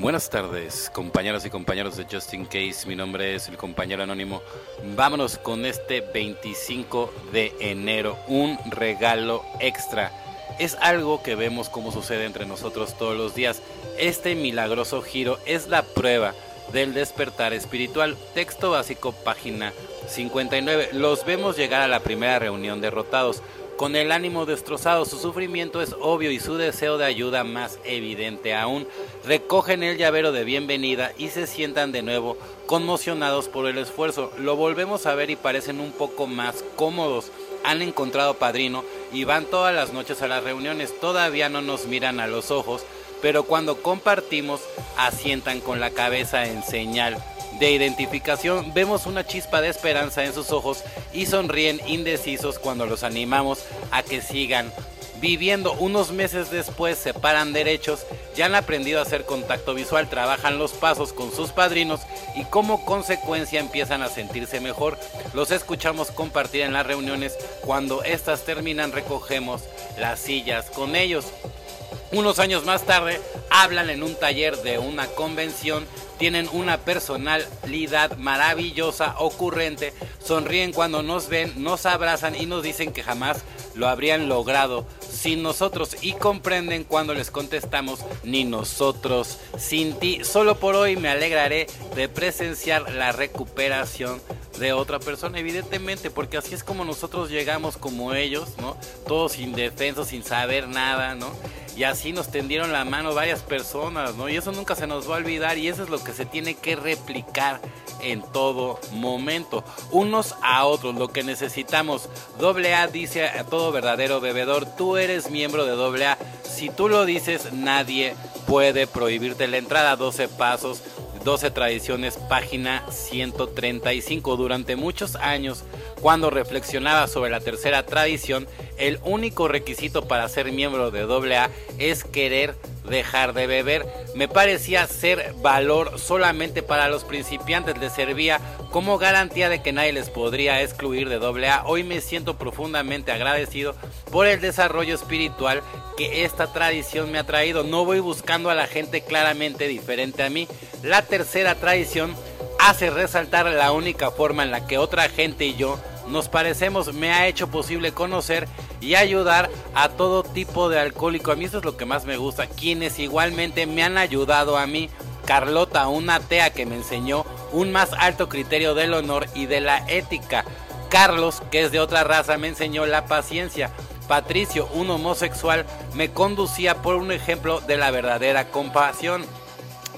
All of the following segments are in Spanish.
Buenas tardes, compañeros y compañeros de Justin Case. Mi nombre es el compañero anónimo. Vámonos con este 25 de enero, un regalo extra. Es algo que vemos como sucede entre nosotros todos los días. Este milagroso giro es la prueba del despertar espiritual. Texto básico, página 59. Los vemos llegar a la primera reunión derrotados con el ánimo destrozado, su sufrimiento es obvio y su deseo de ayuda más evidente aún. Recogen el llavero de bienvenida y se sientan de nuevo conmocionados por el esfuerzo. Lo volvemos a ver y parecen un poco más cómodos. Han encontrado padrino y van todas las noches a las reuniones. Todavía no nos miran a los ojos, pero cuando compartimos asientan con la cabeza en señal de identificación, vemos una chispa de esperanza en sus ojos y sonríen indecisos cuando los animamos a que sigan viviendo. Unos meses después se paran derechos, ya han aprendido a hacer contacto visual, trabajan los pasos con sus padrinos y como consecuencia empiezan a sentirse mejor. Los escuchamos compartir en las reuniones, cuando estas terminan recogemos las sillas con ellos. Unos años más tarde hablan en un taller de una convención tienen una personalidad maravillosa, ocurrente, sonríen cuando nos ven, nos abrazan y nos dicen que jamás lo habrían logrado sin nosotros y comprenden cuando les contestamos ni nosotros sin ti. Solo por hoy me alegraré de presenciar la recuperación de otra persona, evidentemente, porque así es como nosotros llegamos como ellos, ¿no? Todos indefensos, sin saber nada, ¿no? Y así nos tendieron la mano varias personas, ¿no? Y eso nunca se nos va a olvidar y eso es lo que se tiene que replicar en todo momento, unos a otros, lo que necesitamos. Doble A dice a todo verdadero bebedor, tú eres miembro de doble A, si tú lo dices nadie puede prohibirte la entrada, 12 pasos 12 Tradiciones, página 135. Durante muchos años, cuando reflexionaba sobre la tercera tradición, el único requisito para ser miembro de AA es querer dejar de beber. Me parecía ser valor solamente para los principiantes, les servía como garantía de que nadie les podría excluir de AA. Hoy me siento profundamente agradecido por el desarrollo espiritual que esta tradición me ha traído. No voy buscando a la gente claramente diferente a mí. La tercera tradición hace resaltar la única forma en la que otra gente y yo nos parecemos me ha hecho posible conocer y ayudar a todo tipo de alcohólico. A mí eso es lo que más me gusta. Quienes igualmente me han ayudado a mí. Carlota, una atea que me enseñó un más alto criterio del honor y de la ética. Carlos, que es de otra raza, me enseñó la paciencia. Patricio, un homosexual, me conducía por un ejemplo de la verdadera compasión.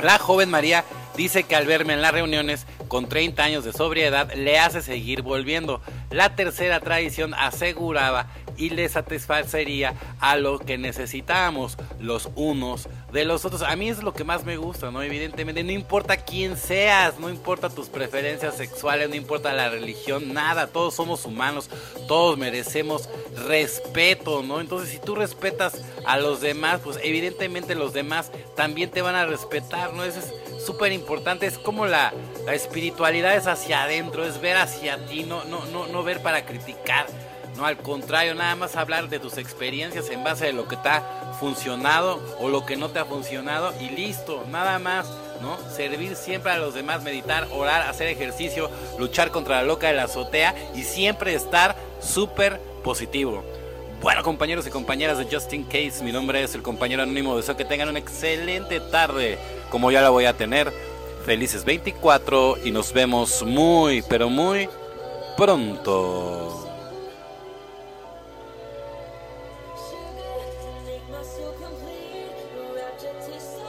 La joven María dice que al verme en las reuniones con 30 años de sobriedad le hace seguir volviendo. La tercera tradición aseguraba y le satisfacería a lo que necesitábamos los unos de los otros. A mí es lo que más me gusta, ¿no? Evidentemente, no importa quién seas, no importa tus preferencias sexuales, no importa la religión, nada, todos somos humanos, todos merecemos respeto, ¿no? Entonces, si tú respetas a los demás, pues evidentemente los demás también te van a respetar, ¿no? Eso es súper importante, es como la, la espiritualidad es hacia adentro, es ver hacia ti, no, no, no, no ver para criticar no, al contrario, nada más hablar de tus experiencias en base a lo que te ha funcionado o lo que no te ha funcionado y listo, nada más, ¿no? Servir siempre a los demás, meditar, orar, hacer ejercicio, luchar contra la loca de la azotea y siempre estar súper positivo. Bueno, compañeros y compañeras de Justin Case, mi nombre es el compañero anónimo. Deseo que tengan una excelente tarde, como ya la voy a tener. Felices 24 y nos vemos muy, pero muy pronto. just to